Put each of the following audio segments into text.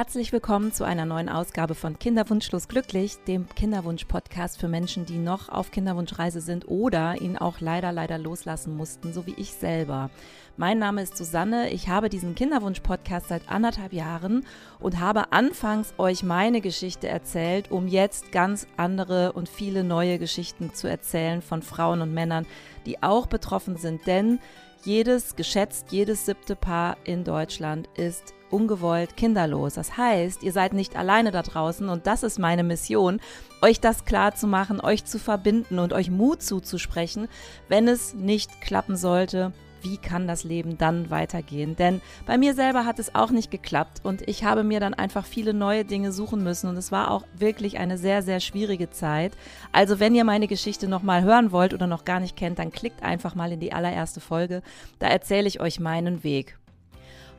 Herzlich willkommen zu einer neuen Ausgabe von Kinderwunschlos glücklich, dem Kinderwunsch-Podcast für Menschen, die noch auf Kinderwunschreise sind oder ihn auch leider, leider loslassen mussten, so wie ich selber. Mein Name ist Susanne, ich habe diesen Kinderwunsch-Podcast seit anderthalb Jahren und habe anfangs euch meine Geschichte erzählt, um jetzt ganz andere und viele neue Geschichten zu erzählen von Frauen und Männern, die auch betroffen sind, denn jedes, geschätzt jedes siebte Paar in Deutschland ist ungewollt kinderlos. Das heißt, ihr seid nicht alleine da draußen und das ist meine Mission, euch das klar zu machen, euch zu verbinden und euch Mut zuzusprechen, wenn es nicht klappen sollte. Wie kann das Leben dann weitergehen? Denn bei mir selber hat es auch nicht geklappt und ich habe mir dann einfach viele neue Dinge suchen müssen und es war auch wirklich eine sehr, sehr schwierige Zeit. Also wenn ihr meine Geschichte nochmal hören wollt oder noch gar nicht kennt, dann klickt einfach mal in die allererste Folge. Da erzähle ich euch meinen Weg.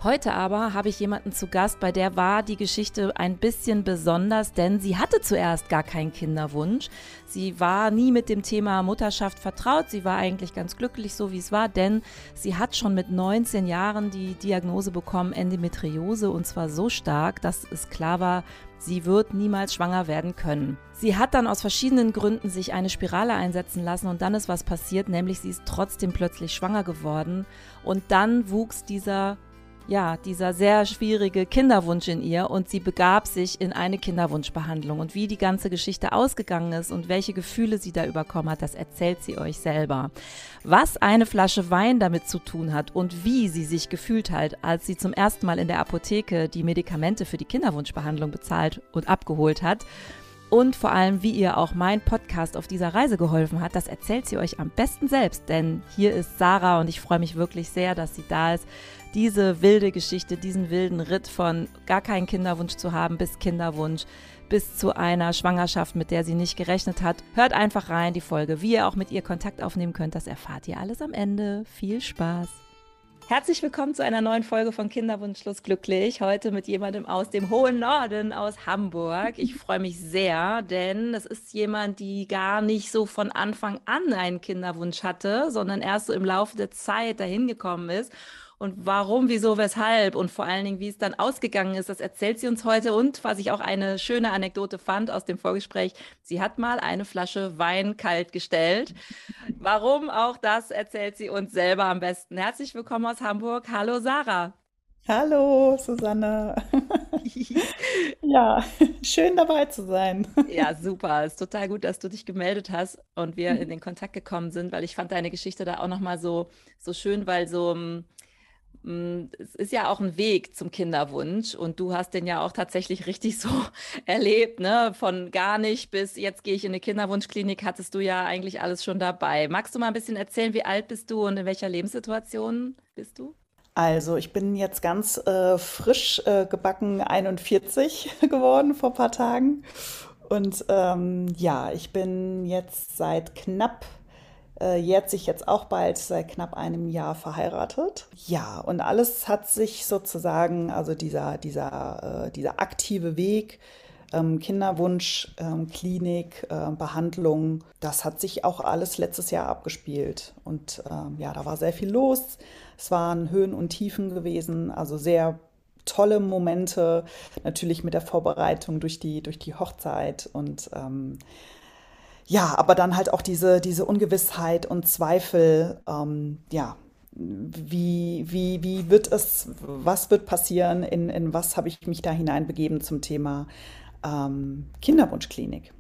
Heute aber habe ich jemanden zu Gast, bei der war die Geschichte ein bisschen besonders, denn sie hatte zuerst gar keinen Kinderwunsch. Sie war nie mit dem Thema Mutterschaft vertraut. Sie war eigentlich ganz glücklich, so wie es war, denn sie hat schon mit 19 Jahren die Diagnose bekommen, Endometriose, und zwar so stark, dass es klar war, sie wird niemals schwanger werden können. Sie hat dann aus verschiedenen Gründen sich eine Spirale einsetzen lassen und dann ist was passiert, nämlich sie ist trotzdem plötzlich schwanger geworden und dann wuchs dieser ja, dieser sehr schwierige Kinderwunsch in ihr und sie begab sich in eine Kinderwunschbehandlung. Und wie die ganze Geschichte ausgegangen ist und welche Gefühle sie da überkommen hat, das erzählt sie euch selber. Was eine Flasche Wein damit zu tun hat und wie sie sich gefühlt hat, als sie zum ersten Mal in der Apotheke die Medikamente für die Kinderwunschbehandlung bezahlt und abgeholt hat, und vor allem, wie ihr auch mein Podcast auf dieser Reise geholfen hat, das erzählt sie euch am besten selbst. Denn hier ist Sarah und ich freue mich wirklich sehr, dass sie da ist diese wilde Geschichte, diesen wilden Ritt von gar keinen Kinderwunsch zu haben bis Kinderwunsch, bis zu einer Schwangerschaft, mit der sie nicht gerechnet hat. Hört einfach rein die Folge. Wie ihr auch mit ihr Kontakt aufnehmen könnt, das erfahrt ihr alles am Ende. Viel Spaß! Herzlich willkommen zu einer neuen Folge von Kinderwunschlos glücklich. Heute mit jemandem aus dem hohen Norden, aus Hamburg. Ich freue mich sehr, denn es ist jemand, die gar nicht so von Anfang an einen Kinderwunsch hatte, sondern erst so im Laufe der Zeit dahin gekommen ist und warum, wieso, weshalb und vor allen Dingen, wie es dann ausgegangen ist, das erzählt sie uns heute. Und was ich auch eine schöne Anekdote fand aus dem Vorgespräch, sie hat mal eine Flasche Wein kalt gestellt. Warum auch das erzählt sie uns selber am besten. Herzlich willkommen aus Hamburg. Hallo Sarah. Hallo Susanne. ja, schön dabei zu sein. ja, super. Es ist total gut, dass du dich gemeldet hast und wir in den Kontakt gekommen sind, weil ich fand deine Geschichte da auch nochmal so, so schön, weil so hm, es ist ja auch ein Weg zum Kinderwunsch und du hast den ja auch tatsächlich richtig so erlebt, ne? Von gar nicht bis jetzt gehe ich in eine Kinderwunschklinik, hattest du ja eigentlich alles schon dabei. Magst du mal ein bisschen erzählen, wie alt bist du und in welcher Lebenssituation bist du? Also, ich bin jetzt ganz äh, frisch äh, gebacken 41 geworden vor ein paar Tagen. Und ähm, ja, ich bin jetzt seit knapp äh, jährt sich jetzt auch bald seit knapp einem Jahr verheiratet. Ja, und alles hat sich sozusagen, also dieser, dieser, äh, dieser aktive Weg, ähm, Kinderwunsch, ähm, Klinik, äh, Behandlung, das hat sich auch alles letztes Jahr abgespielt. Und ähm, ja, da war sehr viel los. Es waren Höhen und Tiefen gewesen, also sehr tolle Momente, natürlich mit der Vorbereitung durch die, durch die Hochzeit und ähm, ja, aber dann halt auch diese, diese Ungewissheit und Zweifel, ähm, ja, wie, wie, wie wird es, was wird passieren, in, in was habe ich mich da hineinbegeben zum Thema ähm, Kinderwunschklinik.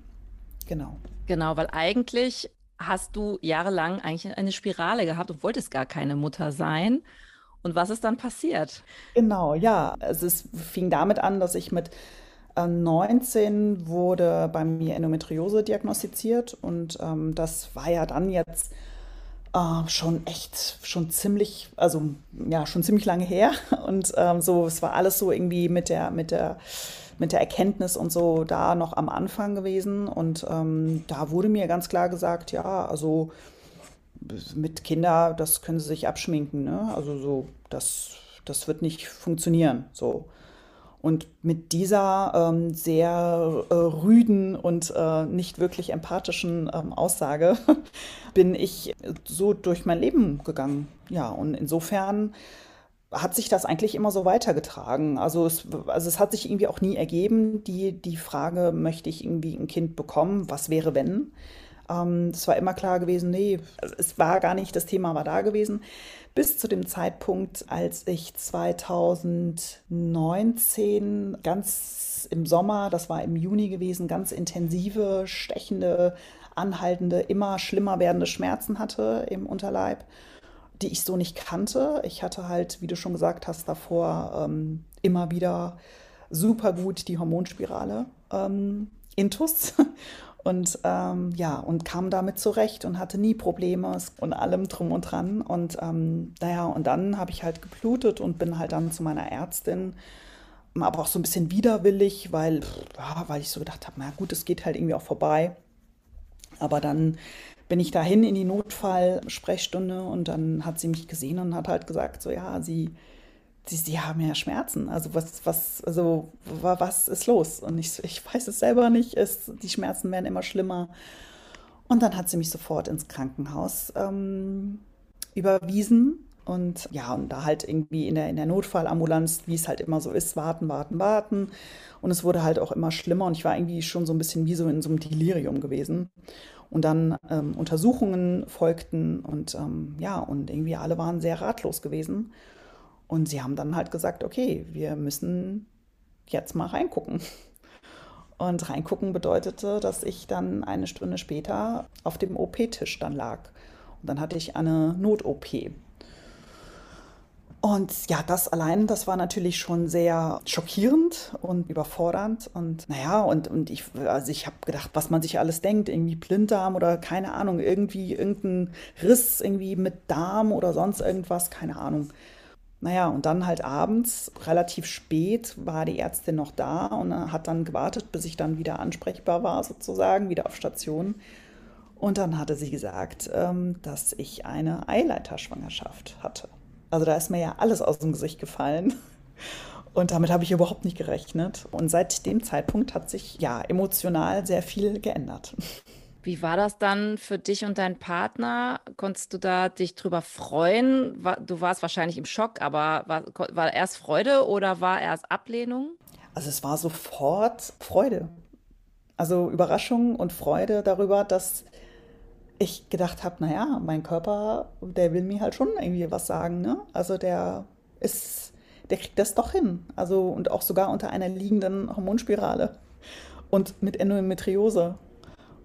Genau. Genau, weil eigentlich hast du jahrelang eigentlich eine Spirale gehabt und wolltest gar keine Mutter sein. Und was ist dann passiert? Genau, ja. Also es fing damit an, dass ich mit 19 wurde bei mir Endometriose diagnostiziert und ähm, das war ja dann jetzt äh, schon echt, schon ziemlich, also ja, schon ziemlich lange her und ähm, so, es war alles so irgendwie mit der, mit der, mit der Erkenntnis und so da noch am Anfang gewesen und ähm, da wurde mir ganz klar gesagt, ja, also mit Kinder, das können sie sich abschminken, ne? Also so, das, das wird nicht funktionieren, so. Und mit dieser ähm, sehr äh, rüden und äh, nicht wirklich empathischen ähm, Aussage bin ich so durch mein Leben gegangen. Ja, und insofern hat sich das eigentlich immer so weitergetragen. Also es, also es hat sich irgendwie auch nie ergeben, die, die Frage, möchte ich irgendwie ein Kind bekommen? Was wäre, wenn? Ähm, es war immer klar gewesen, nee, es war gar nicht, das Thema war da gewesen. Bis zu dem Zeitpunkt, als ich 2019 ganz im Sommer, das war im Juni gewesen, ganz intensive, stechende, anhaltende, immer schlimmer werdende Schmerzen hatte im Unterleib die ich so nicht kannte. Ich hatte halt, wie du schon gesagt hast, davor ähm, immer wieder super gut die Hormonspirale ähm, intus und ähm, ja und kam damit zurecht und hatte nie Probleme und allem drum und dran. Und ähm, naja und dann habe ich halt geblutet und bin halt dann zu meiner Ärztin aber auch so ein bisschen widerwillig weil weil ich so gedacht habe na gut es geht halt irgendwie auch vorbei. Aber dann bin ich dahin in die Notfallsprechstunde und dann hat sie mich gesehen und hat halt gesagt, so ja, sie, sie, sie haben ja Schmerzen. Also was, was, also was ist los? Und ich, ich weiß es selber nicht. Es, die Schmerzen werden immer schlimmer. Und dann hat sie mich sofort ins Krankenhaus ähm, überwiesen. Und ja, und da halt irgendwie in der, in der Notfallambulanz, wie es halt immer so ist, warten, warten, warten. Und es wurde halt auch immer schlimmer und ich war irgendwie schon so ein bisschen wie so in so einem Delirium gewesen. Und dann ähm, Untersuchungen folgten und ähm, ja, und irgendwie alle waren sehr ratlos gewesen. Und sie haben dann halt gesagt, okay, wir müssen jetzt mal reingucken. Und reingucken bedeutete, dass ich dann eine Stunde später auf dem OP-Tisch dann lag. Und dann hatte ich eine Not-OP. Und ja, das allein, das war natürlich schon sehr schockierend und überfordernd. Und naja, und, und ich, also ich habe gedacht, was man sich alles denkt, irgendwie Blinddarm oder keine Ahnung, irgendwie irgendein Riss irgendwie mit Darm oder sonst irgendwas, keine Ahnung. Naja, und dann halt abends, relativ spät, war die Ärztin noch da und hat dann gewartet, bis ich dann wieder ansprechbar war, sozusagen, wieder auf Station. Und dann hatte sie gesagt, ähm, dass ich eine Eileiterschwangerschaft hatte. Also da ist mir ja alles aus dem Gesicht gefallen. Und damit habe ich überhaupt nicht gerechnet. Und seit dem Zeitpunkt hat sich ja emotional sehr viel geändert. Wie war das dann für dich und deinen Partner? Konntest du da dich drüber freuen? Du warst wahrscheinlich im Schock, aber war, war erst Freude oder war erst Ablehnung? Also es war sofort Freude. Also Überraschung und Freude darüber, dass ich gedacht habe, naja, mein Körper, der will mir halt schon irgendwie was sagen. Ne? Also der ist, der kriegt das doch hin. Also und auch sogar unter einer liegenden Hormonspirale und mit Endometriose.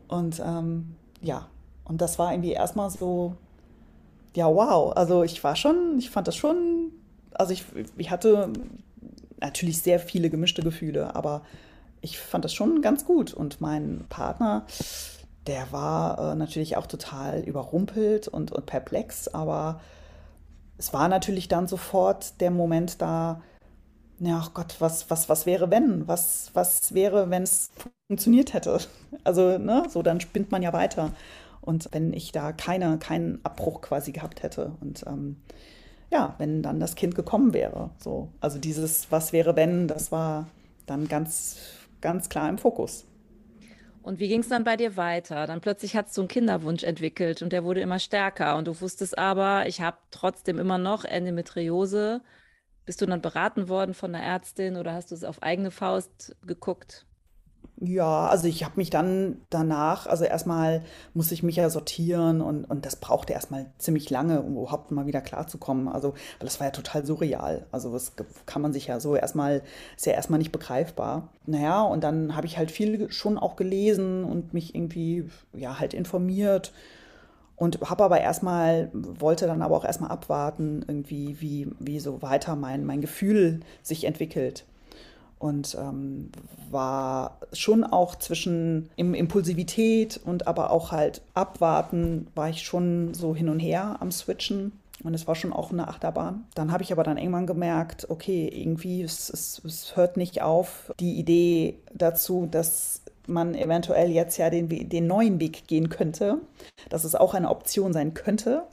Und ähm, ja, und das war irgendwie erstmal so, ja, wow. Also ich war schon, ich fand das schon, also ich, ich hatte natürlich sehr viele gemischte Gefühle, aber ich fand das schon ganz gut. Und mein Partner, der war äh, natürlich auch total überrumpelt und, und perplex, aber es war natürlich dann sofort der Moment da, ja, ach Gott, was, was, was wäre, wenn? Was, was wäre, wenn es funktioniert hätte? Also, ne, so dann spinnt man ja weiter. Und wenn ich da keine, keinen Abbruch quasi gehabt hätte und ähm, ja, wenn dann das Kind gekommen wäre. So. Also dieses Was wäre, wenn, das war dann ganz, ganz klar im Fokus. Und wie ging es dann bei dir weiter? Dann plötzlich hast du einen Kinderwunsch entwickelt und der wurde immer stärker. Und du wusstest aber, ich habe trotzdem immer noch Endometriose. Bist du dann beraten worden von der Ärztin oder hast du es auf eigene Faust geguckt? Ja, also ich habe mich dann danach, also erstmal muss ich mich ja sortieren und, und das brauchte erstmal ziemlich lange, um überhaupt mal wieder klarzukommen. Also, weil das war ja total surreal. Also das kann man sich ja so erstmal, ist ja erstmal nicht begreifbar. Naja, und dann habe ich halt viel schon auch gelesen und mich irgendwie, ja, halt informiert und habe aber erstmal, wollte dann aber auch erstmal abwarten, irgendwie, wie, wie so weiter mein, mein Gefühl sich entwickelt und ähm, war schon auch zwischen Impulsivität und aber auch halt abwarten, war ich schon so hin und her am Switchen. Und es war schon auch eine Achterbahn. Dann habe ich aber dann irgendwann gemerkt, okay, irgendwie, es, es, es hört nicht auf. Die Idee dazu, dass man eventuell jetzt ja den, den neuen Weg gehen könnte, dass es auch eine Option sein könnte.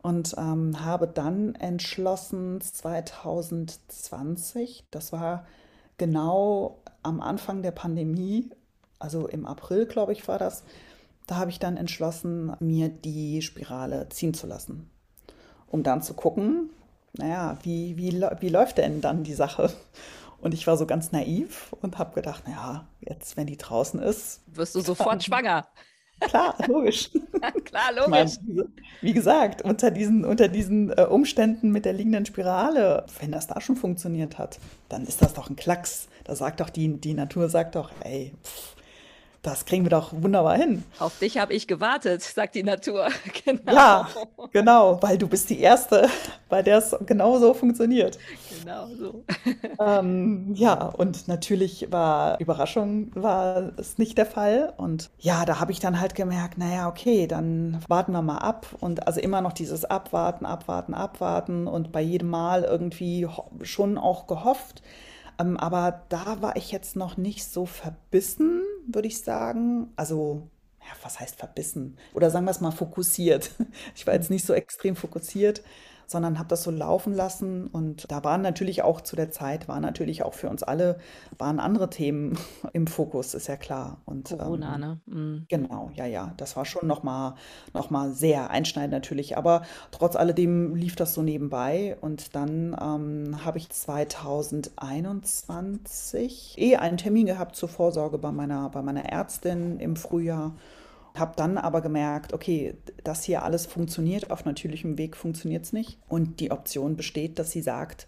Und ähm, habe dann entschlossen, 2020, das war genau am Anfang der Pandemie, also im April, glaube ich, war das, da habe ich dann entschlossen, mir die Spirale ziehen zu lassen, um dann zu gucken, naja, wie, wie, wie läuft denn dann die Sache? Und ich war so ganz naiv und habe gedacht, naja, jetzt, wenn die draußen ist. Wirst du sofort schwanger. Klar, logisch. Klar, logisch. Meine, wie gesagt, unter diesen, unter diesen äh, Umständen mit der liegenden Spirale, wenn das da schon funktioniert hat, dann ist das doch ein Klacks. Da sagt doch die, die Natur, sagt doch, ey, pff, das kriegen wir doch wunderbar hin. Auf dich habe ich gewartet, sagt die Natur. Genau. Ja, genau, weil du bist die Erste, bei der es genau so funktioniert. Genau so. Ähm, ja, und natürlich war Überraschung, war es nicht der Fall. Und ja, da habe ich dann halt gemerkt, naja, okay, dann warten wir mal ab. Und also immer noch dieses Abwarten, Abwarten, Abwarten und bei jedem Mal irgendwie schon auch gehofft. Ähm, aber da war ich jetzt noch nicht so verbissen würde ich sagen. Also, ja, was heißt verbissen? Oder sagen wir es mal fokussiert. Ich war jetzt nicht so extrem fokussiert, sondern habe das so laufen lassen. Und da waren natürlich auch zu der Zeit, waren natürlich auch für uns alle, waren andere Themen im Fokus, ist ja klar. Und, Corona, ähm, ne? Mhm. Genau, ja, ja. Das war schon nochmal noch mal sehr einschneidend natürlich. Aber trotz alledem lief das so nebenbei. Und dann ähm, habe ich 2021 eh einen Termin gehabt zur Vorsorge bei meiner, bei meiner Ärztin im Frühjahr. Habe dann aber gemerkt, okay, das hier alles funktioniert, auf natürlichem Weg funktioniert es nicht. Und die Option besteht, dass sie sagt,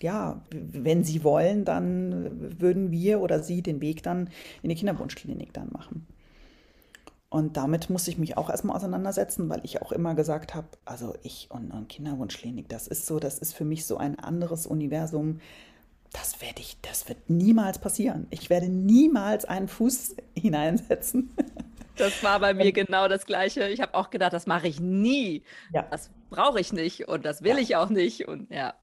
ja, wenn Sie wollen, dann würden wir oder Sie den Weg dann in die Kinderwunschklinik dann machen. Und damit musste ich mich auch erstmal auseinandersetzen, weil ich auch immer gesagt habe, also ich und, und Kinderwunschklinik, das ist so, das ist für mich so ein anderes Universum. Das werde ich, das wird niemals passieren. Ich werde niemals einen Fuß hineinsetzen Das war bei mir genau das Gleiche. Ich habe auch gedacht, das mache ich nie. Ja. Das brauche ich nicht und das will ja. ich auch nicht. Und ja.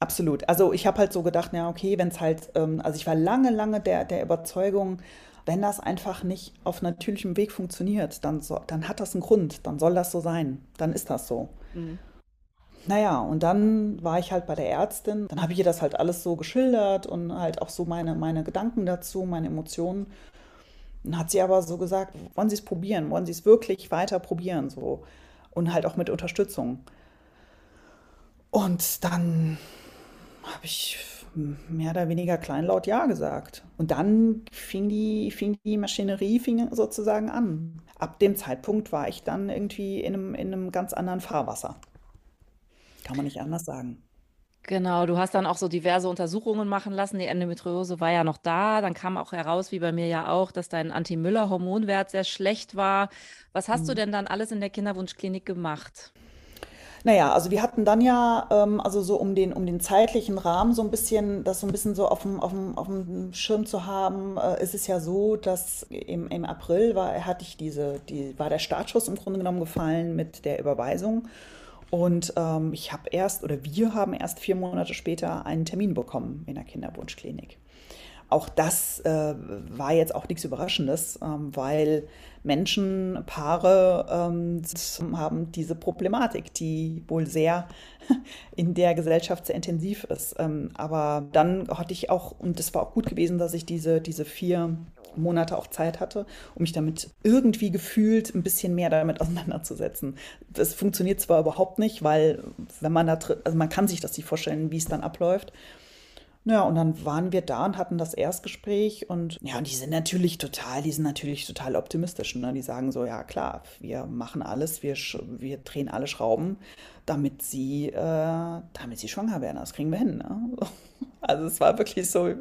Absolut. Also ich habe halt so gedacht, ja, okay, wenn es halt, ähm, also ich war lange, lange der, der Überzeugung, wenn das einfach nicht auf natürlichem Weg funktioniert, dann, so, dann hat das einen Grund, dann soll das so sein, dann ist das so. Mhm. Naja, und dann war ich halt bei der Ärztin, dann habe ich ihr das halt alles so geschildert und halt auch so meine, meine Gedanken dazu, meine Emotionen. Dann hat sie aber so gesagt, wollen Sie es probieren, wollen Sie es wirklich weiter probieren, so. Und halt auch mit Unterstützung. Und dann habe ich mehr oder weniger kleinlaut Ja gesagt. Und dann fing die, fing die Maschinerie fing sozusagen an. Ab dem Zeitpunkt war ich dann irgendwie in einem, in einem ganz anderen Fahrwasser. Kann man nicht anders sagen. Genau, du hast dann auch so diverse Untersuchungen machen lassen. Die Endometriose war ja noch da. Dann kam auch heraus, wie bei mir ja auch, dass dein Anti-Müller-Hormonwert sehr schlecht war. Was hast mhm. du denn dann alles in der Kinderwunschklinik gemacht? Naja, also wir hatten dann ja, ähm, also so um den, um den zeitlichen Rahmen so ein bisschen, das so ein bisschen so auf dem, auf dem, auf dem Schirm zu haben, äh, ist es ja so, dass im, im April war, hatte ich diese, die, war der Startschuss im Grunde genommen gefallen mit der Überweisung. Und ähm, ich habe erst, oder wir haben erst vier Monate später einen Termin bekommen in der Kinderwunschklinik. Auch das äh, war jetzt auch nichts Überraschendes, ähm, weil Menschen, Paare ähm, haben diese Problematik, die wohl sehr in der Gesellschaft sehr intensiv ist. Ähm, aber dann hatte ich auch, und es war auch gut gewesen, dass ich diese, diese vier Monate auch Zeit hatte, um mich damit irgendwie gefühlt ein bisschen mehr damit auseinanderzusetzen. Das funktioniert zwar überhaupt nicht, weil wenn man da drin, also man kann sich das nicht vorstellen, wie es dann abläuft. Ja, und dann waren wir da und hatten das Erstgespräch und ja, und die sind natürlich total, die sind natürlich total optimistisch. Ne? Die sagen so, ja klar, wir machen alles, wir, wir drehen alle Schrauben, damit sie, äh, damit sie schwanger werden. Das kriegen wir hin. Ne? Also es war wirklich so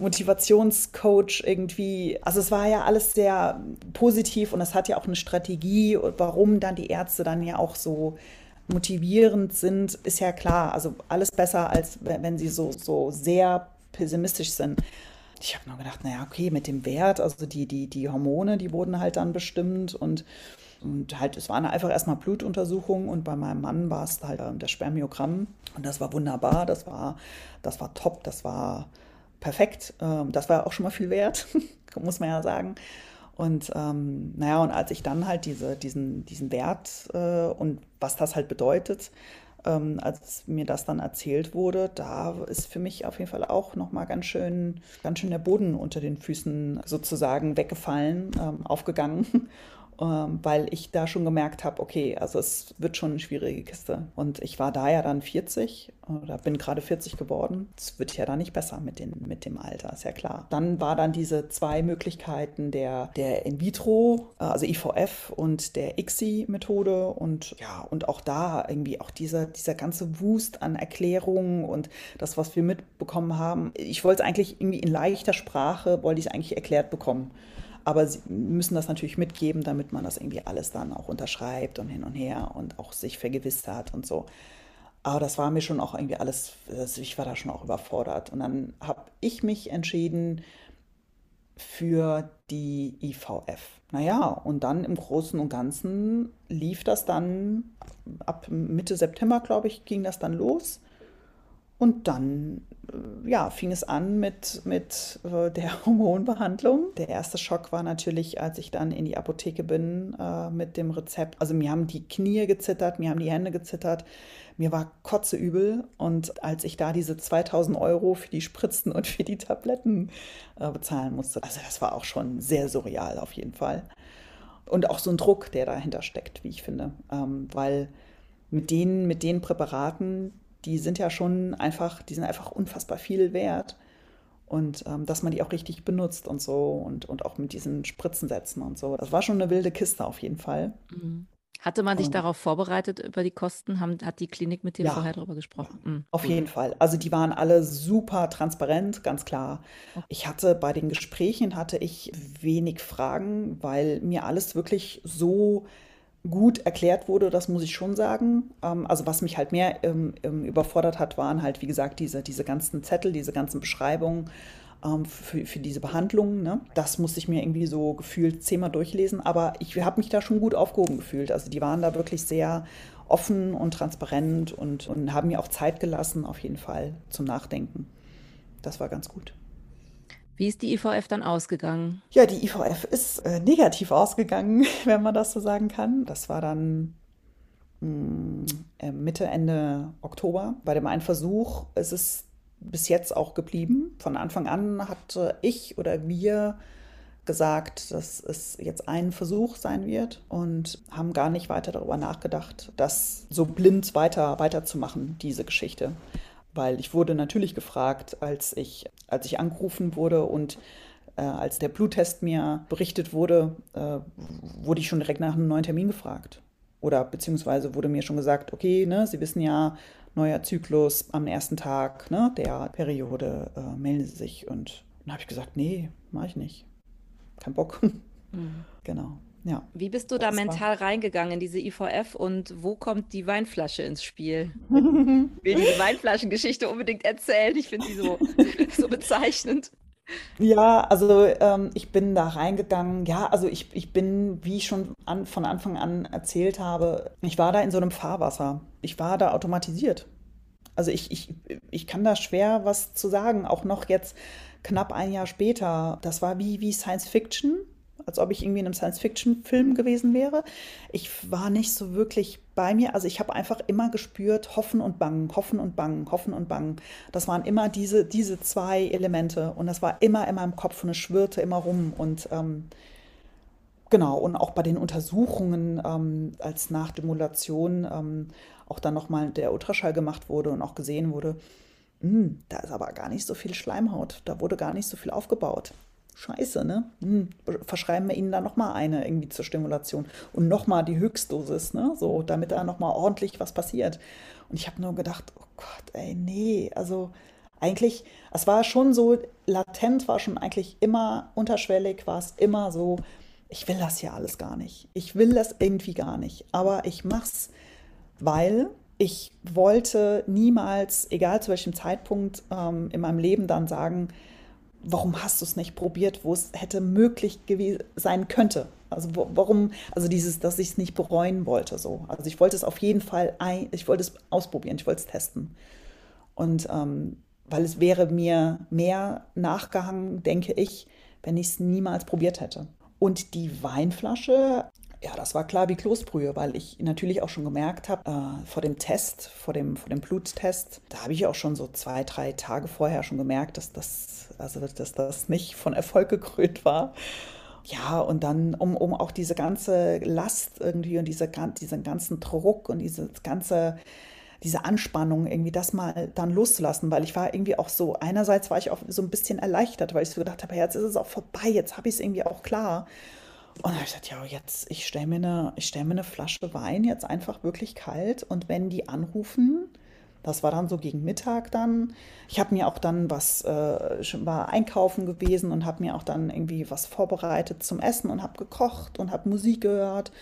Motivationscoach irgendwie. Also es war ja alles sehr positiv und es hat ja auch eine Strategie, warum dann die Ärzte dann ja auch so motivierend sind, ist ja klar. Also alles besser, als wenn sie so, so sehr pessimistisch sind. Ich habe nur gedacht, naja, okay, mit dem Wert, also die, die, die Hormone, die wurden halt dann bestimmt und, und halt, es waren einfach erstmal Blutuntersuchungen und bei meinem Mann war es halt das Spermiogramm und das war wunderbar, das war, das war top, das war perfekt. Ähm, das war auch schon mal viel wert, muss man ja sagen. Und ähm, naja, und als ich dann halt diese, diesen, diesen Wert äh, und was das halt bedeutet, ähm, als mir das dann erzählt wurde, da ist für mich auf jeden Fall auch nochmal ganz schön, ganz schön der Boden unter den Füßen sozusagen weggefallen, ähm, aufgegangen. Ähm, weil ich da schon gemerkt habe, okay, also es wird schon eine schwierige Kiste. Und ich war da ja dann 40 oder bin gerade 40 geworden. Es wird ja da nicht besser mit, den, mit dem Alter, ist ja klar. Dann war dann diese zwei Möglichkeiten der, der In-vitro, äh, also IVF und der ICSI-Methode und ja, und auch da irgendwie auch dieser, dieser ganze Wust an Erklärungen und das, was wir mitbekommen haben. Ich wollte es eigentlich irgendwie in leichter Sprache, wollte ich es eigentlich erklärt bekommen. Aber sie müssen das natürlich mitgeben, damit man das irgendwie alles dann auch unterschreibt und hin und her und auch sich vergewissert und so. Aber das war mir schon auch irgendwie alles, ich war da schon auch überfordert. Und dann habe ich mich entschieden für die IVF. Naja, und dann im Großen und Ganzen lief das dann ab Mitte September, glaube ich, ging das dann los. Und dann äh, ja, fing es an mit, mit äh, der Hormonbehandlung. Der erste Schock war natürlich, als ich dann in die Apotheke bin äh, mit dem Rezept. Also mir haben die Knie gezittert, mir haben die Hände gezittert, mir war kotzeübel. Und als ich da diese 2000 Euro für die Spritzen und für die Tabletten bezahlen musste, also das war auch schon sehr surreal auf jeden Fall. Und auch so ein Druck, der dahinter steckt, wie ich finde. Ähm, weil mit den, mit den Präparaten, die sind ja schon einfach, die sind einfach unfassbar viel wert. Und ähm, dass man die auch richtig benutzt und so und, und auch mit diesen Spritzensätzen und so. Das war schon eine wilde Kiste auf jeden Fall. Mhm. Hatte man dich darauf vorbereitet über die Kosten? Haben, hat die Klinik mit dir ja, vorher darüber gesprochen? Mhm. Auf jeden Fall. Also die waren alle super transparent, ganz klar. Ich hatte bei den Gesprächen hatte ich wenig Fragen, weil mir alles wirklich so gut erklärt wurde, das muss ich schon sagen. Ähm, also was mich halt mehr ähm, ähm, überfordert hat, waren halt, wie gesagt, diese, diese ganzen Zettel, diese ganzen Beschreibungen für, für diese Behandlung. Ne? Das musste ich mir irgendwie so gefühlt zehnmal durchlesen, aber ich habe mich da schon gut aufgehoben gefühlt. Also die waren da wirklich sehr offen und transparent und, und haben mir auch Zeit gelassen, auf jeden Fall zum Nachdenken. Das war ganz gut. Wie ist die IVF dann ausgegangen? Ja, die IVF ist äh, negativ ausgegangen, wenn man das so sagen kann. Das war dann mh, mm, äh, Mitte, Ende Oktober. Bei dem einen Versuch ist es bis jetzt auch geblieben. Von Anfang an hatte ich oder wir gesagt, dass es jetzt ein Versuch sein wird und haben gar nicht weiter darüber nachgedacht, das so blind weiter weiterzumachen, diese Geschichte weil ich wurde natürlich gefragt, als ich, als ich angerufen wurde und äh, als der Bluttest mir berichtet wurde, äh, wurde ich schon direkt nach einem neuen Termin gefragt. Oder beziehungsweise wurde mir schon gesagt, okay, ne, Sie wissen ja, neuer Zyklus am ersten Tag ne, der Periode, äh, melden Sie sich. Und dann habe ich gesagt, nee, mache ich nicht. Kein Bock. Mhm. Genau. Ja. Wie bist du da mental war... reingegangen in diese IVF und wo kommt die Weinflasche ins Spiel? ich will diese Weinflaschengeschichte unbedingt erzählen. Ich finde sie so, so bezeichnend. Ja, also ähm, ich bin da reingegangen. Ja, also ich, ich bin, wie ich schon an, von Anfang an erzählt habe, ich war da in so einem Fahrwasser. Ich war da automatisiert. Also ich, ich, ich kann da schwer was zu sagen, auch noch jetzt knapp ein Jahr später. Das war wie, wie Science Fiction als ob ich irgendwie in einem Science-Fiction-Film gewesen wäre. Ich war nicht so wirklich bei mir. Also ich habe einfach immer gespürt, hoffen und bangen, hoffen und bangen, hoffen und bangen. Das waren immer diese, diese zwei Elemente. Und das war immer in meinem Kopf und es schwirrte immer rum. Und ähm, genau, und auch bei den Untersuchungen ähm, als Nachstimulation ähm, auch dann nochmal der Ultraschall gemacht wurde und auch gesehen wurde, hm, da ist aber gar nicht so viel Schleimhaut. Da wurde gar nicht so viel aufgebaut. Scheiße, ne? Hm, verschreiben wir ihnen da nochmal eine irgendwie zur Stimulation und nochmal die Höchstdosis, ne? So, damit da nochmal ordentlich was passiert. Und ich habe nur gedacht, oh Gott, ey, nee, also eigentlich, es war schon so, latent war schon eigentlich immer unterschwellig, war es immer so, ich will das ja alles gar nicht. Ich will das irgendwie gar nicht. Aber ich mach's, weil ich wollte niemals, egal zu welchem Zeitpunkt ähm, in meinem Leben dann sagen, warum hast du es nicht probiert, wo es hätte möglich sein könnte? Also warum, also dieses, dass ich es nicht bereuen wollte so. Also ich wollte es auf jeden Fall, ein, ich wollte es ausprobieren, ich wollte es testen. Und ähm, weil es wäre mir mehr nachgehangen, denke ich, wenn ich es niemals probiert hätte. Und die Weinflasche, ja, das war klar wie Kloßbrühe, weil ich natürlich auch schon gemerkt habe, äh, vor dem Test, vor dem, vor dem Bluttest, da habe ich auch schon so zwei, drei Tage vorher schon gemerkt, dass das, also, dass das nicht von Erfolg gekrönt war. ja, und dann, um, um auch diese ganze Last irgendwie und diese, diesen ganzen Druck und diese ganze, diese Anspannung irgendwie das mal dann loszulassen, weil ich war irgendwie auch so, einerseits war ich auch so ein bisschen erleichtert, weil ich so gedacht habe, jetzt ist es auch vorbei, jetzt habe ich es irgendwie auch klar. Und dann habe ich gesagt, ja, jetzt, ich stelle mir, eine, stell mir eine Flasche Wein jetzt einfach wirklich kalt und wenn die anrufen, das war dann so gegen Mittag dann. Ich habe mir auch dann was, äh, war einkaufen gewesen und habe mir auch dann irgendwie was vorbereitet zum Essen und habe gekocht und habe Musik gehört.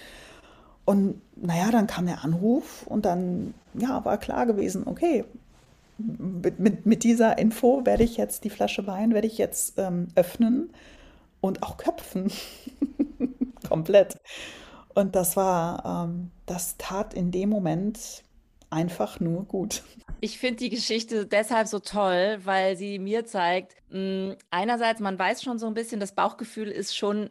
Und naja, dann kam der Anruf und dann ja, war klar gewesen, okay, mit, mit, mit dieser Info werde ich jetzt die Flasche Wein, werde ich jetzt ähm, öffnen und auch köpfen. Komplett. Und das war, ähm, das tat in dem Moment einfach nur gut. Ich finde die Geschichte deshalb so toll, weil sie mir zeigt, mh, hm, einerseits, man weiß schon so ein bisschen, das Bauchgefühl ist schon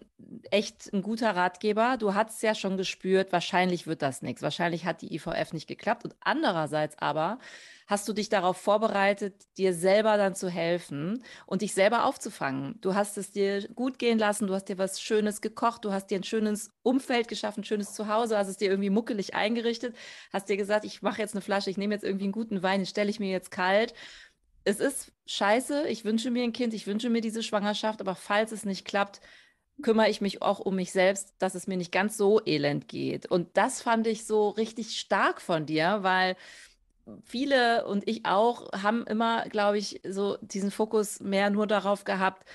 echt ein guter Ratgeber. Du hast ja schon gespürt, wahrscheinlich wird das nichts. Wahrscheinlich hat die IVF nicht geklappt. Und andererseits aber, hast du dich darauf vorbereitet, dir selber dann zu helfen und dich selber aufzufangen. Du hast es dir gut gehen lassen, du hast dir was Schönes gekocht, du hast dir ein schönes Umfeld geschaffen, ein schönes Zuhause, hast es dir irgendwie muckelig eingerichtet, hast dir gesagt, ich mache jetzt eine Flasche, ich nehme jetzt irgendwie einen guten Wein, den stelle ich mir jetzt kalt. Es ist scheiße, ich wünsche mir ein Kind, ich wünsche mir diese Schwangerschaft, aber falls es nicht klappt, kümmere ich mich auch um mich selbst, dass es mir nicht ganz so elend geht. Und das fand ich so richtig stark von dir, weil viele und ich auch haben immer, glaube ich, so diesen Fokus mehr nur darauf gehabt,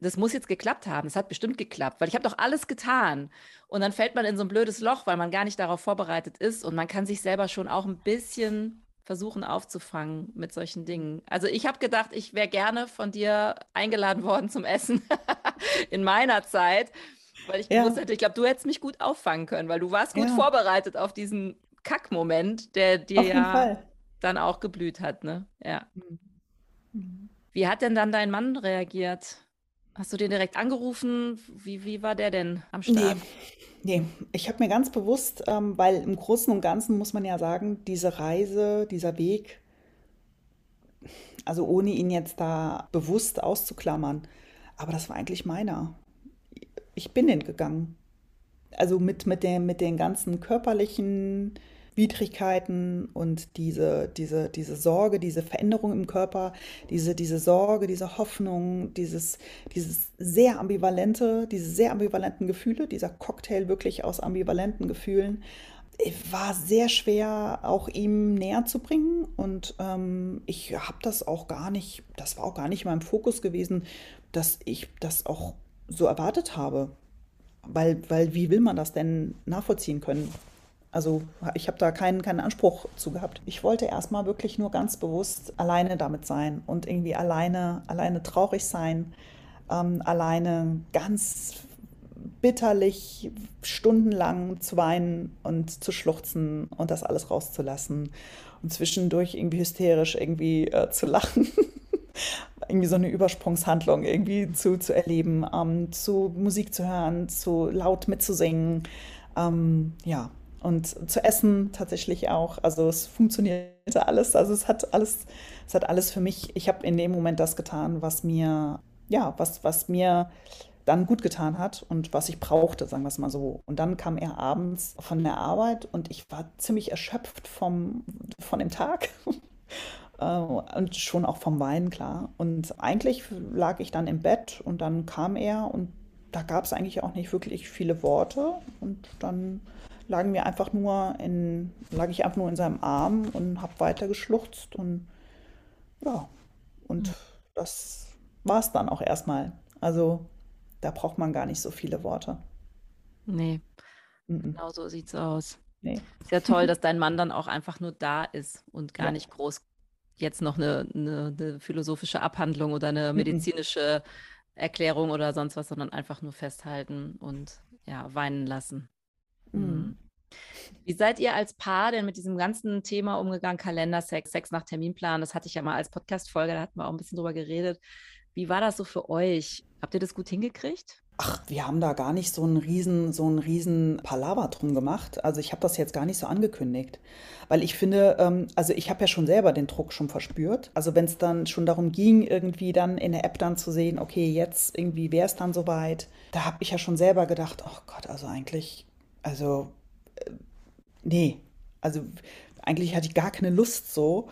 das muss jetzt geklappt haben. Es hat bestimmt geklappt, weil ich habe doch alles getan. Und dann fällt man in so ein blödes Loch, weil man gar nicht darauf vorbereitet ist und man kann sich selber schon auch ein bisschen versuchen aufzufangen mit solchen Dingen. Also ich habe gedacht, ich wäre gerne von dir eingeladen worden zum Essen in meiner Zeit, weil ich ja. gewusst hätte, ich glaube, du hättest mich gut auffangen können, weil du warst gut ja. vorbereitet auf diesen Kackmoment, der dir ja dann auch geblüht hat, ne? Ja. Mhm. Wie hat denn dann dein Mann reagiert? Hast du den direkt angerufen? Wie, wie war der denn am Start? Nee, nee. ich habe mir ganz bewusst, ähm, weil im Großen und Ganzen muss man ja sagen, diese Reise, dieser Weg, also ohne ihn jetzt da bewusst auszuklammern, aber das war eigentlich meiner. Ich bin den gegangen. Also mit, mit, dem, mit den ganzen körperlichen Widrigkeiten und diese, diese, diese Sorge, diese Veränderung im Körper, diese, diese Sorge, diese Hoffnung, dieses, dieses sehr ambivalente, diese sehr ambivalenten Gefühle, dieser Cocktail wirklich aus ambivalenten Gefühlen, war sehr schwer auch ihm näher zu bringen und ähm, ich habe das auch gar nicht, das war auch gar nicht in meinem Fokus gewesen, dass ich das auch so erwartet habe. Weil, weil wie will man das denn nachvollziehen können? Also ich habe da keinen, keinen Anspruch zu gehabt. Ich wollte erstmal wirklich nur ganz bewusst alleine damit sein und irgendwie alleine, alleine traurig sein, ähm, alleine ganz bitterlich stundenlang zu weinen und zu schluchzen und das alles rauszulassen und zwischendurch irgendwie hysterisch irgendwie äh, zu lachen. irgendwie so eine Übersprungshandlung irgendwie zu, zu erleben, ähm, zu Musik zu hören, zu laut mitzusingen. Ähm, ja, und zu essen tatsächlich auch. Also es funktionierte alles. Also es hat alles, es hat alles für mich. Ich habe in dem Moment das getan, was mir, ja, was, was mir dann gut getan hat und was ich brauchte, sagen wir es mal so. Und dann kam er abends von der Arbeit und ich war ziemlich erschöpft vom, von dem Tag. Äh, und schon auch vom Weinen, klar. Und eigentlich lag ich dann im Bett und dann kam er und da gab es eigentlich auch nicht wirklich viele Worte. Und dann lagen wir einfach nur in, lag ich einfach nur in seinem Arm und habe weiter geschluchzt und ja, und mhm. das war es dann auch erstmal. Also da braucht man gar nicht so viele Worte. Nee, mhm. genau so sieht's aus. Nee. Sehr toll, dass dein Mann dann auch einfach nur da ist und gar ja. nicht groß jetzt noch eine, eine, eine, philosophische Abhandlung oder eine medizinische Erklärung oder sonst was, sondern einfach nur festhalten und ja, weinen lassen. Mhm. mhm. Wie seid ihr als Paar denn mit diesem ganzen Thema umgegangen? Kalendersex, Sex nach Terminplan, das hatte ich ja mal als Podcast-Folge, da hatten wir auch ein bisschen drüber geredet. Wie war das so für euch? Habt ihr das gut hingekriegt? Ach, wir haben da gar nicht so einen riesen, so einen riesen Palaver drum gemacht. Also ich habe das jetzt gar nicht so angekündigt. Weil ich finde, ähm, also ich habe ja schon selber den Druck schon verspürt. Also wenn es dann schon darum ging, irgendwie dann in der App dann zu sehen, okay, jetzt irgendwie wäre es dann soweit, da habe ich ja schon selber gedacht, oh Gott, also eigentlich, also äh, nee, also eigentlich hatte ich gar keine Lust so.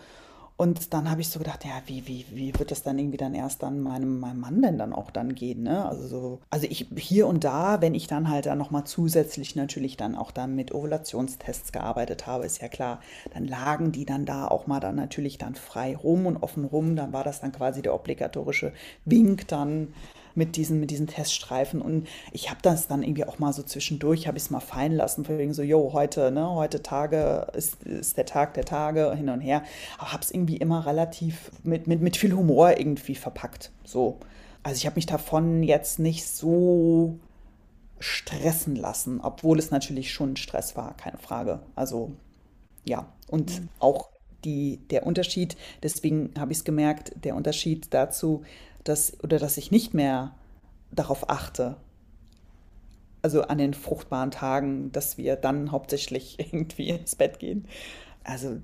Und dann habe ich so gedacht, ja, wie, wie, wie wird das dann irgendwie dann erst dann meinem, meinem Mann denn dann auch dann gehen, ne? Also so, also ich hier und da, wenn ich dann halt dann nochmal zusätzlich natürlich dann auch dann mit Ovulationstests gearbeitet habe, ist ja klar, dann lagen die dann da auch mal dann natürlich dann frei rum und offen rum. Dann war das dann quasi der obligatorische Wink dann mit diesen, mit diesen Teststreifen. Und ich habe das dann irgendwie auch mal so zwischendurch, habe ich es mal fallen lassen, für wegen so, jo, heute, ne, heute Tage ist, ist der Tag der Tage, hin und her. Aber habe es irgendwie immer relativ mit, mit, mit viel Humor irgendwie verpackt. So. Also ich habe mich davon jetzt nicht so stressen lassen, obwohl es natürlich schon Stress war, keine Frage. Also ja, und mhm. auch die, der Unterschied, deswegen habe ich es gemerkt, der Unterschied dazu, dass, oder dass ich nicht mehr darauf achte, also an den fruchtbaren Tagen, dass wir dann hauptsächlich irgendwie ins Bett gehen. Also,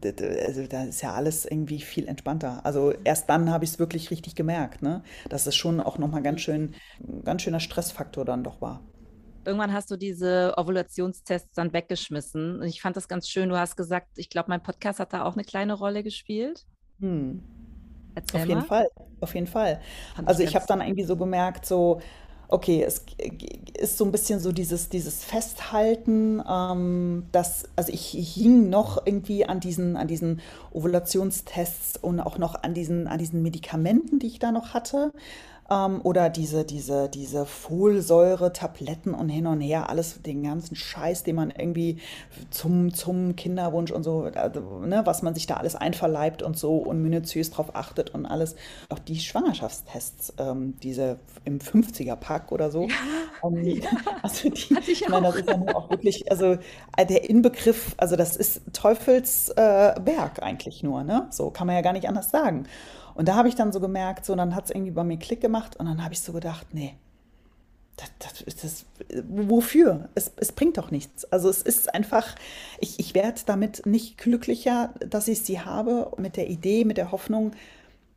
also da ist ja alles irgendwie viel entspannter. Also erst dann habe ich es wirklich richtig gemerkt, ne? dass es schon auch nochmal ganz schön, ganz schöner Stressfaktor dann doch war. Irgendwann hast du diese Ovulationstests dann weggeschmissen. Und ich fand das ganz schön. Du hast gesagt, ich glaube, mein Podcast hat da auch eine kleine Rolle gespielt. Hm. Erzähl auf jeden Fall, auf jeden Fall. Also ich habe dann irgendwie so gemerkt, so, okay, es ist so ein bisschen so dieses, dieses Festhalten, ähm, dass, also ich, ich hing noch irgendwie an diesen, an diesen Ovulationstests und auch noch an diesen, an diesen Medikamenten, die ich da noch hatte. Ähm, oder diese, diese, diese Folsäure-Tabletten und hin und her, alles, den ganzen Scheiß, den man irgendwie zum, zum Kinderwunsch und so, also, ne, was man sich da alles einverleibt und so und minutiös drauf achtet und alles. Auch die Schwangerschaftstests, ähm, diese im 50er-Pack oder so. Ja, um, ähm, ja. Also die, ich, ich meine, das ist ja nur auch wirklich, also äh, der Inbegriff, also das ist Teufelsberg äh, eigentlich nur, ne? So kann man ja gar nicht anders sagen. Und da habe ich dann so gemerkt, so, dann hat es irgendwie bei mir Klick gemacht und dann habe ich so gedacht, nee, das, das, das, wofür? Es, es bringt doch nichts. Also es ist einfach, ich, ich werde damit nicht glücklicher, dass ich sie habe, mit der Idee, mit der Hoffnung,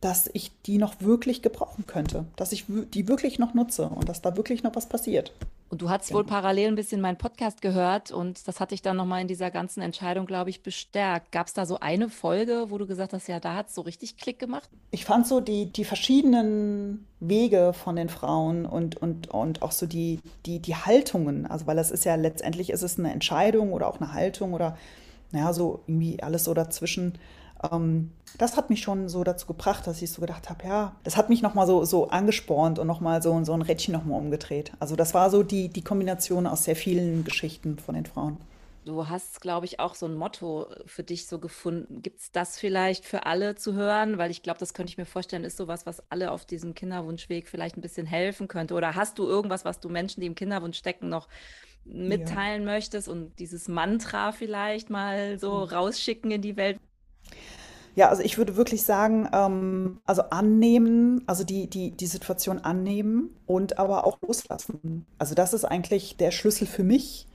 dass ich die noch wirklich gebrauchen könnte, dass ich die wirklich noch nutze und dass da wirklich noch was passiert. Und du hast wohl genau. parallel ein bisschen meinen Podcast gehört und das hat dich dann nochmal in dieser ganzen Entscheidung, glaube ich, bestärkt. Gab es da so eine Folge, wo du gesagt hast, ja, da hat es so richtig Klick gemacht? Ich fand so die, die verschiedenen Wege von den Frauen und, und, und auch so die, die, die Haltungen, also weil das ist ja letztendlich ist es eine Entscheidung oder auch eine Haltung oder naja, so irgendwie alles so dazwischen ähm, das hat mich schon so dazu gebracht, dass ich so gedacht habe, ja, das hat mich nochmal so, so angespornt und nochmal so, so ein Rädchen nochmal umgedreht. Also das war so die, die Kombination aus sehr vielen Geschichten von den Frauen. Du hast, glaube ich, auch so ein Motto für dich so gefunden. Gibt es das vielleicht für alle zu hören? Weil ich glaube, das könnte ich mir vorstellen, ist sowas, was alle auf diesem Kinderwunschweg vielleicht ein bisschen helfen könnte. Oder hast du irgendwas, was du Menschen, die im Kinderwunsch stecken, noch mitteilen ja. möchtest und dieses Mantra vielleicht mal so hm. rausschicken in die Welt? Ja, also ich würde wirklich sagen, ähm, also annehmen, also die, die, die Situation annehmen und aber auch loslassen. Also das ist eigentlich der Schlüssel für mich,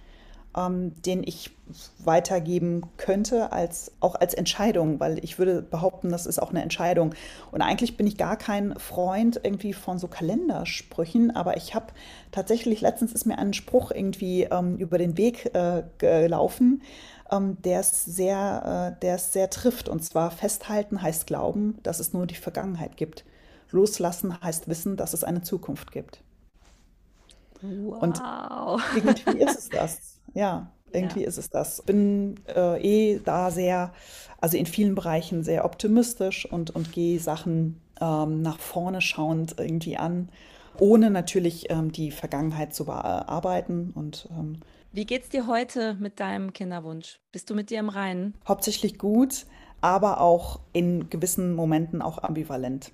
ähm, den ich weitergeben könnte, als, auch als Entscheidung, weil ich würde behaupten, das ist auch eine Entscheidung. Und eigentlich bin ich gar kein Freund irgendwie von so Kalendersprüchen, aber ich habe tatsächlich, letztens ist mir ein Spruch irgendwie ähm, über den Weg äh, gelaufen, ähm, der es sehr, äh, der es sehr trifft. Und zwar festhalten heißt glauben, dass es nur die Vergangenheit gibt. Loslassen heißt wissen, dass es eine Zukunft gibt. Wow. Und irgendwie ist es das. Ja, irgendwie ja. ist es das. Bin äh, eh da sehr, also in vielen Bereichen sehr optimistisch und, und gehe Sachen ähm, nach vorne schauend irgendwie an, ohne natürlich ähm, die Vergangenheit zu bearbeiten und ähm, wie geht's dir heute mit deinem Kinderwunsch? Bist du mit dir im Reinen? Hauptsächlich gut, aber auch in gewissen Momenten auch ambivalent.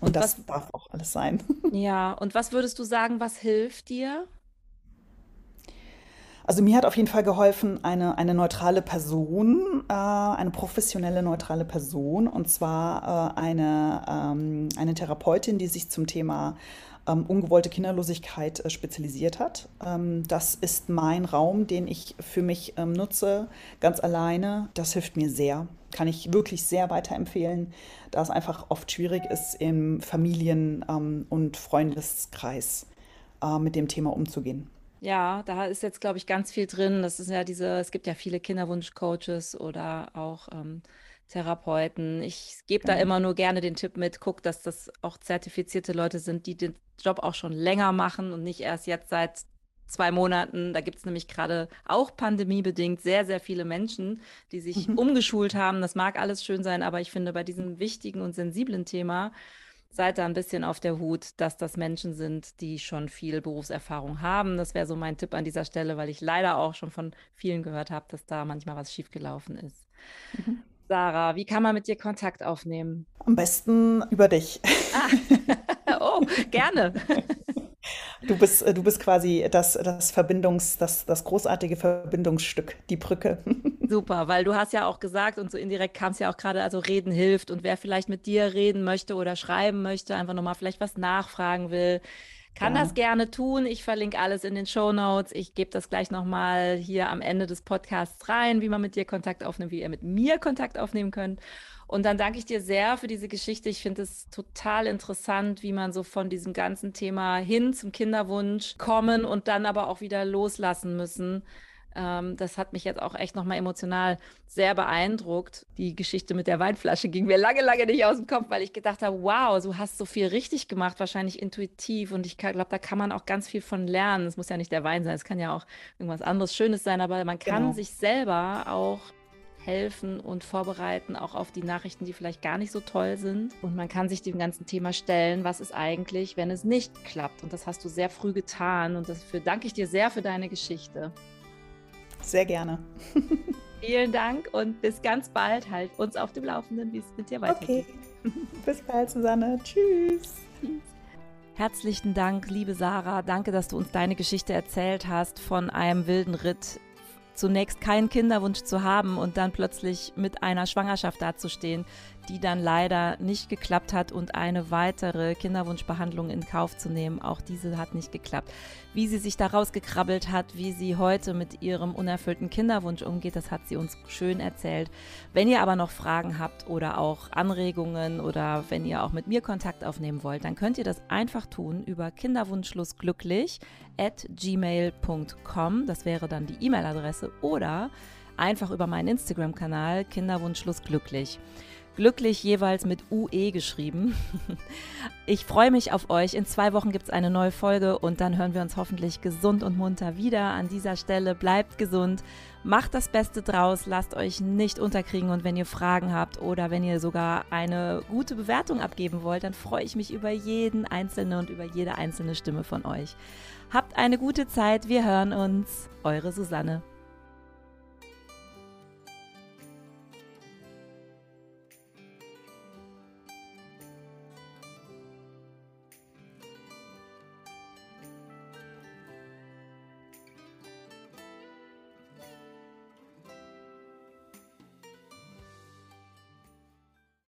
Und, und das was, darf auch alles sein. Ja, und was würdest du sagen, was hilft dir? Also mir hat auf jeden Fall geholfen eine, eine neutrale Person, äh, eine professionelle neutrale Person, und zwar äh, eine, ähm, eine Therapeutin, die sich zum Thema ähm, ungewollte Kinderlosigkeit äh, spezialisiert hat. Ähm, das ist mein Raum, den ich für mich ähm, nutze, ganz alleine. Das hilft mir sehr. Kann ich wirklich sehr weiterempfehlen, da es einfach oft schwierig ist, im Familien- ähm, und Freundeskreis äh, mit dem Thema umzugehen. Ja, da ist jetzt, glaube ich, ganz viel drin. Das ist ja diese, es gibt ja viele Kinderwunschcoaches oder auch ähm, Therapeuten. Ich gebe da genau. immer nur gerne den Tipp mit, guck, dass das auch zertifizierte Leute sind, die den Job auch schon länger machen und nicht erst jetzt seit zwei Monaten. Da gibt es nämlich gerade auch pandemiebedingt sehr, sehr viele Menschen, die sich mhm. umgeschult haben. Das mag alles schön sein, aber ich finde, bei diesem wichtigen und sensiblen Thema seid da ein bisschen auf der Hut, dass das Menschen sind, die schon viel Berufserfahrung haben. Das wäre so mein Tipp an dieser Stelle, weil ich leider auch schon von vielen gehört habe, dass da manchmal was schiefgelaufen ist. Mhm. Sarah, wie kann man mit dir Kontakt aufnehmen? Am besten über dich. Ah. oh, gerne. Du bist, du bist quasi das, das Verbindungs, das, das großartige Verbindungsstück, die Brücke. Super, weil du hast ja auch gesagt und so indirekt kam es ja auch gerade, also reden hilft und wer vielleicht mit dir reden möchte oder schreiben möchte, einfach nochmal vielleicht was nachfragen will, kann ja. das gerne tun. Ich verlinke alles in den Show Notes. Ich gebe das gleich nochmal hier am Ende des Podcasts rein, wie man mit dir Kontakt aufnimmt, wie ihr mit mir Kontakt aufnehmen könnt. Und dann danke ich dir sehr für diese Geschichte. Ich finde es total interessant, wie man so von diesem ganzen Thema hin zum Kinderwunsch kommen und dann aber auch wieder loslassen müssen. Ähm, das hat mich jetzt auch echt nochmal emotional sehr beeindruckt. Die Geschichte mit der Weinflasche ging mir lange, lange nicht aus dem Kopf, weil ich gedacht habe, wow, du hast so viel richtig gemacht, wahrscheinlich intuitiv. Und ich glaube, da kann man auch ganz viel von lernen. Es muss ja nicht der Wein sein, es kann ja auch irgendwas anderes Schönes sein, aber man kann genau. sich selber auch helfen und vorbereiten, auch auf die Nachrichten, die vielleicht gar nicht so toll sind. Und man kann sich dem ganzen Thema stellen, was ist eigentlich, wenn es nicht klappt. Und das hast du sehr früh getan. Und dafür danke ich dir sehr für deine Geschichte. Sehr gerne. Vielen Dank und bis ganz bald. Halt uns auf dem Laufenden, wie es mit dir weitergeht. Okay. Bis bald, Susanne. Tschüss. Herzlichen Dank, liebe Sarah. Danke, dass du uns deine Geschichte erzählt hast von einem wilden Ritt zunächst keinen Kinderwunsch zu haben und dann plötzlich mit einer Schwangerschaft dazustehen, die dann leider nicht geklappt hat und eine weitere Kinderwunschbehandlung in Kauf zu nehmen. Auch diese hat nicht geklappt. Wie sie sich daraus gekrabbelt hat, wie sie heute mit ihrem unerfüllten Kinderwunsch umgeht, das hat sie uns schön erzählt. Wenn ihr aber noch Fragen habt oder auch Anregungen oder wenn ihr auch mit mir Kontakt aufnehmen wollt, dann könnt ihr das einfach tun über kinderwunschschlussglücklich at gmail.com. Das wäre dann die E-Mail-Adresse oder einfach über meinen Instagram-Kanal Kinderwunschschlussglücklich. Glücklich jeweils mit UE geschrieben. Ich freue mich auf euch. In zwei Wochen gibt es eine neue Folge und dann hören wir uns hoffentlich gesund und munter wieder. An dieser Stelle bleibt gesund, macht das Beste draus, lasst euch nicht unterkriegen und wenn ihr Fragen habt oder wenn ihr sogar eine gute Bewertung abgeben wollt, dann freue ich mich über jeden einzelnen und über jede einzelne Stimme von euch. Habt eine gute Zeit, wir hören uns. Eure Susanne.